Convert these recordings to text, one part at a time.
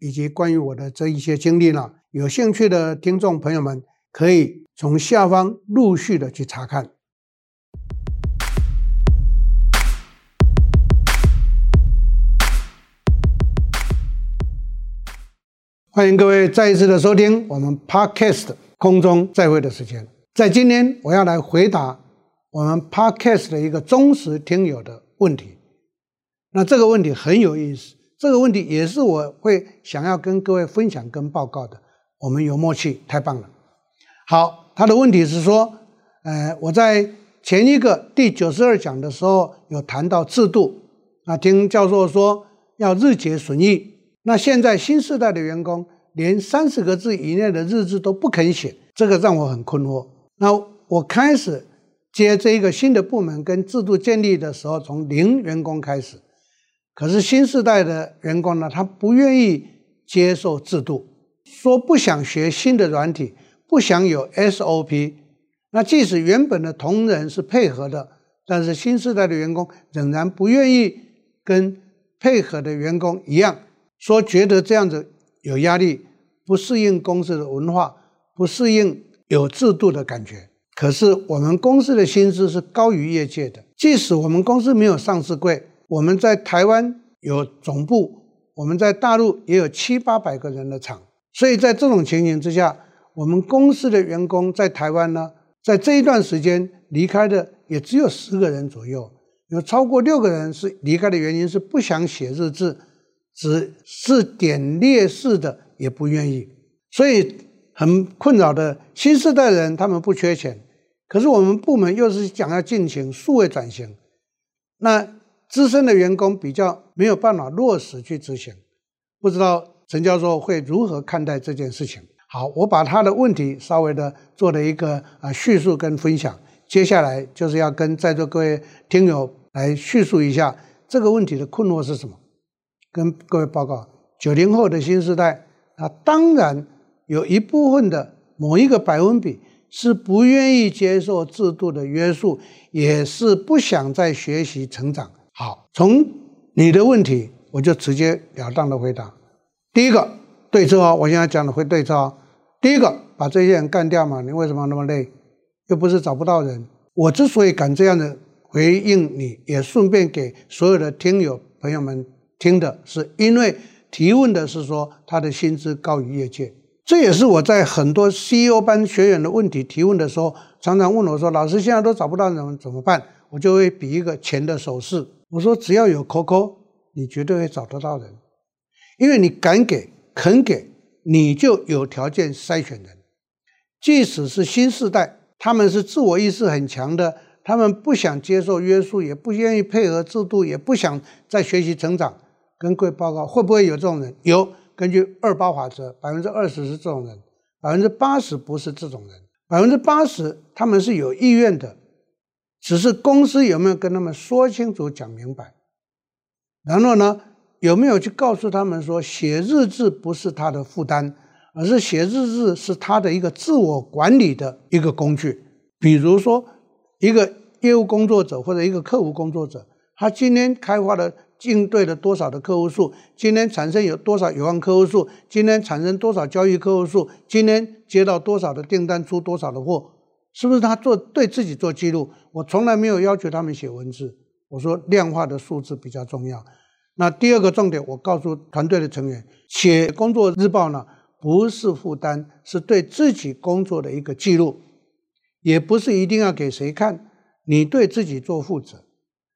以及关于我的这一些经历呢，有兴趣的听众朋友们可以从下方陆续的去查看。欢迎各位再一次的收听我们 Podcast 空中再会的时间。在今天，我要来回答我们 Podcast 的一个忠实听友的问题，那这个问题很有意思，这个问题也是我会想要跟各位分享跟报告的。我们有默契，太棒了。好，他的问题是说，呃，我在前一个第九十二讲的时候有谈到制度，啊，听教授说要日结损益，那现在新时代的员工连三十个字以内的日志都不肯写，这个让我很困惑。那我开始。接这一个新的部门跟制度建立的时候，从零员工开始。可是新时代的员工呢，他不愿意接受制度，说不想学新的软体，不想有 SOP。那即使原本的同仁是配合的，但是新时代的员工仍然不愿意跟配合的员工一样，说觉得这样子有压力，不适应公司的文化，不适应有制度的感觉。可是我们公司的薪资是高于业界的，即使我们公司没有上市柜，我们在台湾有总部，我们在大陆也有七八百个人的厂，所以在这种情形之下，我们公司的员工在台湾呢，在这一段时间离开的也只有十个人左右，有超过六个人是离开的原因是不想写日志，只是点列式的也不愿意，所以很困扰的新世代人他们不缺钱。可是我们部门又是想要进行数位转型，那资深的员工比较没有办法落实去执行，不知道陈教授会如何看待这件事情？好，我把他的问题稍微的做了一个啊叙述跟分享，接下来就是要跟在座各位听友来叙述一下这个问题的困惑是什么，跟各位报告，九零后的新时代啊，当然有一部分的某一个百分比。是不愿意接受制度的约束，也是不想再学习成长。好，从你的问题，我就直截了当的回答。第一个对策哦，我现在讲的会对策哦。第一个，把这些人干掉嘛，你为什么那么累？又不是找不到人。我之所以敢这样的回应你，也顺便给所有的听友朋友们听的是，因为提问的是说他的薪资高于业界。这也是我在很多 CEO 班学员的问题提问的时候，常常问我说：“老师，现在都找不到人怎么办？”我就会比一个钱的手势，我说：“只要有 COCO，你绝对会找得到人，因为你敢给、肯给，你就有条件筛选人。即使是新时代，他们是自我意识很强的，他们不想接受约束，也不愿意配合制度，也不想再学习成长。跟各位报告，会不会有这种人？有。”根据二八法则，百分之二十是这种人，百分之八十不是这种人。百分之八十他们是有意愿的，只是公司有没有跟他们说清楚、讲明白？然后呢，有没有去告诉他们说，写日志不是他的负担，而是写日志是他的一个自我管理的一个工具。比如说，一个业务工作者或者一个客户工作者，他今天开发的。应对了多少的客户数？今天产生有多少有望客户数？今天产生多少交易客户数？今天接到多少的订单，出多少的货？是不是他做对自己做记录？我从来没有要求他们写文字，我说量化的数字比较重要。那第二个重点，我告诉团队的成员，写工作日报呢，不是负担，是对自己工作的一个记录，也不是一定要给谁看，你对自己做负责。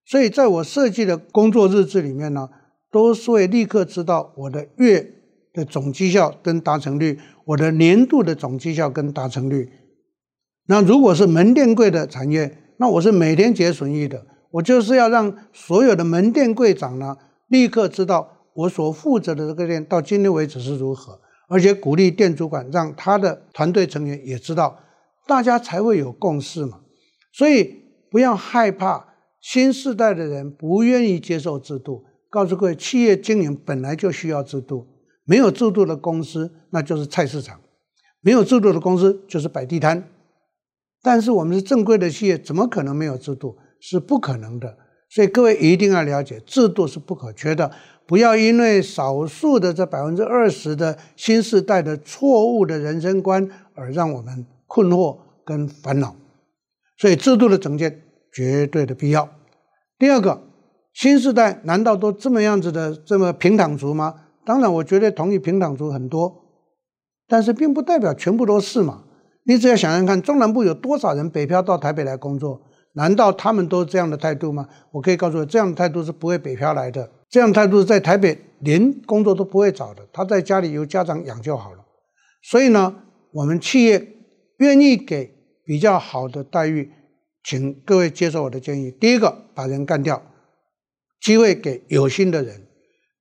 所以，在我设计的工作日志里面呢，都是会立刻知道我的月的总绩效跟达成率，我的年度的总绩效跟达成率。那如果是门店柜的产业，那我是每天结损益的，我就是要让所有的门店柜长呢，立刻知道我所负责的这个店到今天为止是如何，而且鼓励店主管让他的团队成员也知道，大家才会有共识嘛。所以不要害怕新时代的人不愿意接受制度。告诉各位，企业经营本来就需要制度，没有制度的公司那就是菜市场，没有制度的公司就是摆地摊。但是我们是正规的企业，怎么可能没有制度？是不可能的。所以各位一定要了解，制度是不可缺的。不要因为少数的这百分之二十的新世代的错误的人生观而让我们困惑跟烦恼。所以制度的整建绝对的必要。第二个。新时代难道都这么样子的这么平躺族吗？当然，我绝对同意平躺族很多，但是并不代表全部都是嘛。你只要想想看，中南部有多少人北漂到台北来工作？难道他们都这样的态度吗？我可以告诉你，这样的态度是不会北漂来的。这样的态度是在台北连工作都不会找的，他在家里由家长养就好了。所以呢，我们企业愿意给比较好的待遇，请各位接受我的建议。第一个，把人干掉。机会给有心的人。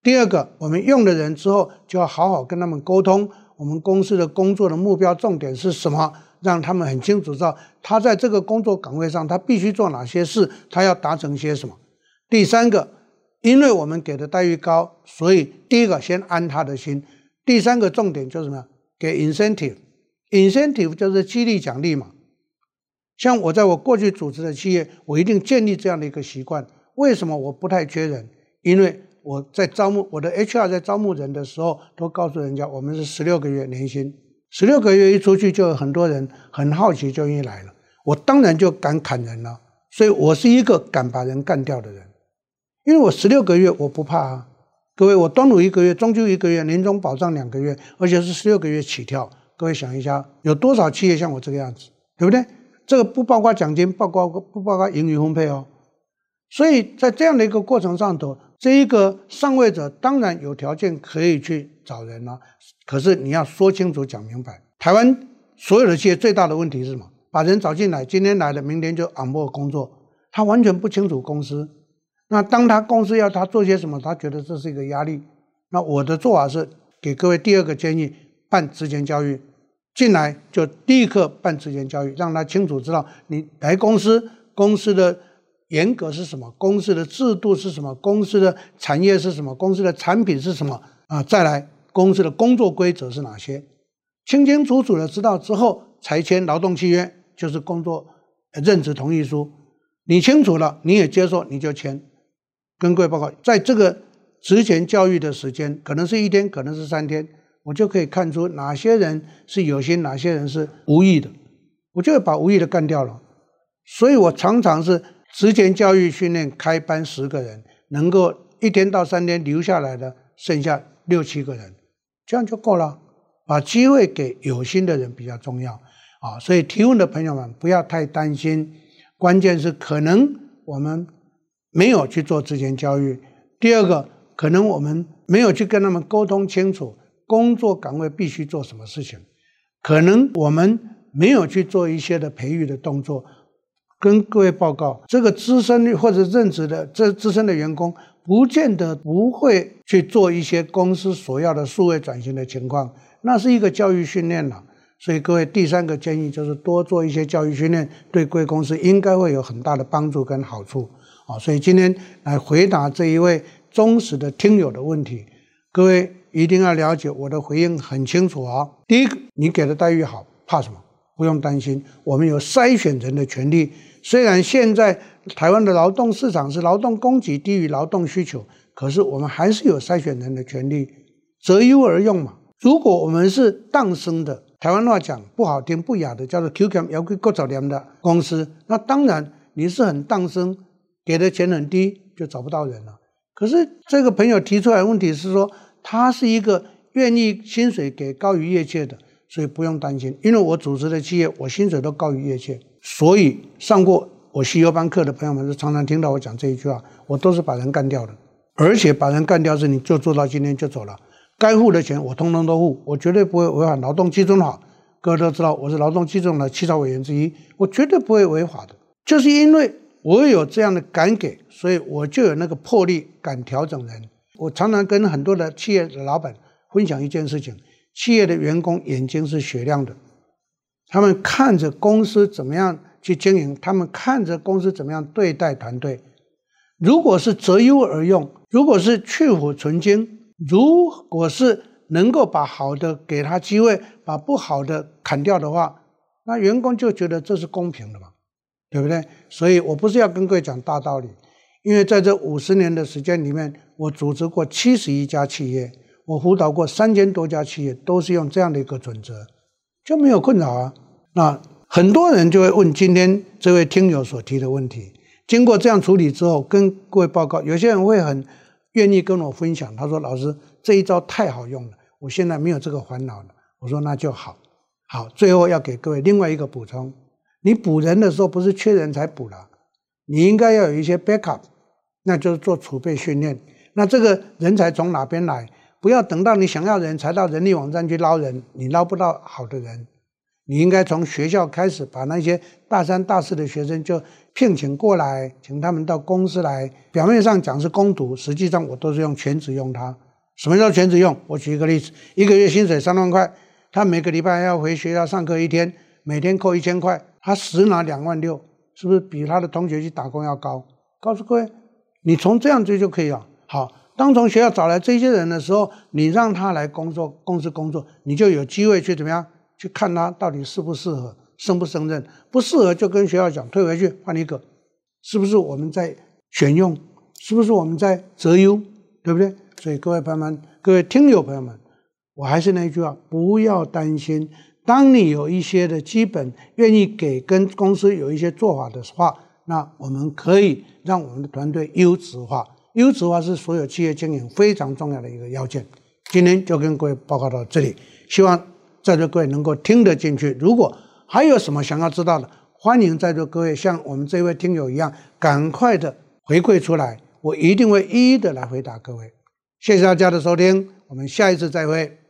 第二个，我们用的人之后，就要好好跟他们沟通。我们公司的工作的目标重点是什么？让他们很清楚知道，他在这个工作岗位上，他必须做哪些事，他要达成些什么。第三个，因为我们给的待遇高，所以第一个先安他的心。第三个重点就是什么？给 incentive，incentive 就是激励奖励嘛。像我在我过去组织的企业，我一定建立这样的一个习惯。为什么我不太缺人？因为我在招募我的 HR 在招募人的时候，都告诉人家我们是十六个月年薪，十六个月一出去就有很多人很好奇就愿意来了，我当然就敢砍人了。所以我是一个敢把人干掉的人，因为我十六个月我不怕啊。各位，我端午一个月，中秋一个月，年终保障两个月，而且是十六个月起跳。各位想一下，有多少企业像我这个样子，对不对？这个不包括奖金，包括不包括盈余分配哦。所以在这样的一个过程上头，这一个上位者当然有条件可以去找人了，可是你要说清楚、讲明白。台湾所有的企业最大的问题是什么？把人找进来，今天来了，明天就 on 工作，他完全不清楚公司。那当他公司要他做些什么，他觉得这是一个压力。那我的做法是给各位第二个建议：办职前教育，进来就立刻办职前教育，让他清楚知道你来公司公司的。严格是什么？公司的制度是什么？公司的产业是什么？公司的产品是什么？啊，再来，公司的工作规则是哪些？清清楚楚的知道之后，才签劳动契约，就是工作任职同意书。你清楚了，你也接受，你就签。跟各位报告，在这个职前教育的时间，可能是一天，可能是三天，我就可以看出哪些人是有心，哪些人是无意的，我就会把无意的干掉了。所以我常常是。职前教育训练开班十个人，能够一天到三天留下来的剩下六七个人，这样就够了。把机会给有心的人比较重要啊！所以提问的朋友们不要太担心，关键是可能我们没有去做职前教育。第二个，可能我们没有去跟他们沟通清楚工作岗位必须做什么事情，可能我们没有去做一些的培育的动作。跟各位报告，这个资深或者任职的这资深的员工，不见得不会去做一些公司所要的数位转型的情况，那是一个教育训练了。所以各位第三个建议就是多做一些教育训练，对贵公司应该会有很大的帮助跟好处啊。所以今天来回答这一位忠实的听友的问题，各位一定要了解我的回应很清楚啊。第一个，你给的待遇好，怕什么？不用担心，我们有筛选人的权利。虽然现在台湾的劳动市场是劳动供给低于劳动需求，可是我们还是有筛选人的权利，择优而用嘛。如果我们是当生的，台湾话讲不好听不雅的，叫做 Q 强要贵够早廉的公司，那当然你是很当生，给的钱很低，就找不到人了。可是这个朋友提出来问题是说，他是一个愿意薪水给高于业界的，所以不用担心，因为我组织的企业，我薪水都高于业界。所以上过我西优班课的朋友们是常常听到我讲这一句话，我都是把人干掉的，而且把人干掉是你就做到今天就走了，该付的钱我通通都付，我绝对不会违反劳动基准法。各位都知道我是劳动基准的起草委员之一，我绝对不会违法的，就是因为我有这样的敢给，所以我就有那个魄力敢调整人。我常常跟很多的企业的老板分享一件事情，企业的员工眼睛是雪亮的，他们看着公司怎么样去经营，他们看着公司怎么样对待团队。如果是择优而用，如果是去芜存菁，如果是能够把好的给他机会，把不好的砍掉的话，那员工就觉得这是公平的嘛，对不对？所以我不是要跟各位讲大道理，因为在这五十年的时间里面，我组织过七十一家企业，我辅导过三千多家企业，都是用这样的一个准则，就没有困扰啊。那很多人就会问今天这位听友所提的问题，经过这样处理之后，跟各位报告，有些人会很愿意跟我分享，他说：“老师，这一招太好用了，我现在没有这个烦恼了。”我说：“那就好。”好，最后要给各位另外一个补充：你补人的时候不是缺人才补了，你应该要有一些 backup，那就是做储备训练。那这个人才从哪边来？不要等到你想要人才到人力网站去捞人，你捞不到好的人。你应该从学校开始，把那些大三、大四的学生就聘请过来，请他们到公司来。表面上讲是工读，实际上我都是用全职用他。什么叫全职用？我举一个例子：一个月薪水三万块。他每个礼拜要回学校上课一天，每天扣一千块，他实拿两万六，是不是比他的同学去打工要高？告诉各位，你从这样追就可以了。好，当从学校找来这些人的时候，你让他来工作，公司工作，你就有机会去怎么样？去看他到底适不适合，胜不胜任。不适合就跟学校讲，退回去换一个。是不是我们在选用？是不是我们在择优？对不对？所以各位朋友们，各位听友朋友们。我还是那句话，不要担心。当你有一些的基本愿意给跟公司有一些做法的话，那我们可以让我们的团队优质化。优质化是所有企业经营非常重要的一个要件。今天就跟各位报告到这里，希望在座各位能够听得进去。如果还有什么想要知道的，欢迎在座各位像我们这位听友一样，赶快的回馈出来，我一定会一一的来回答各位。谢谢大家的收听，我们下一次再会。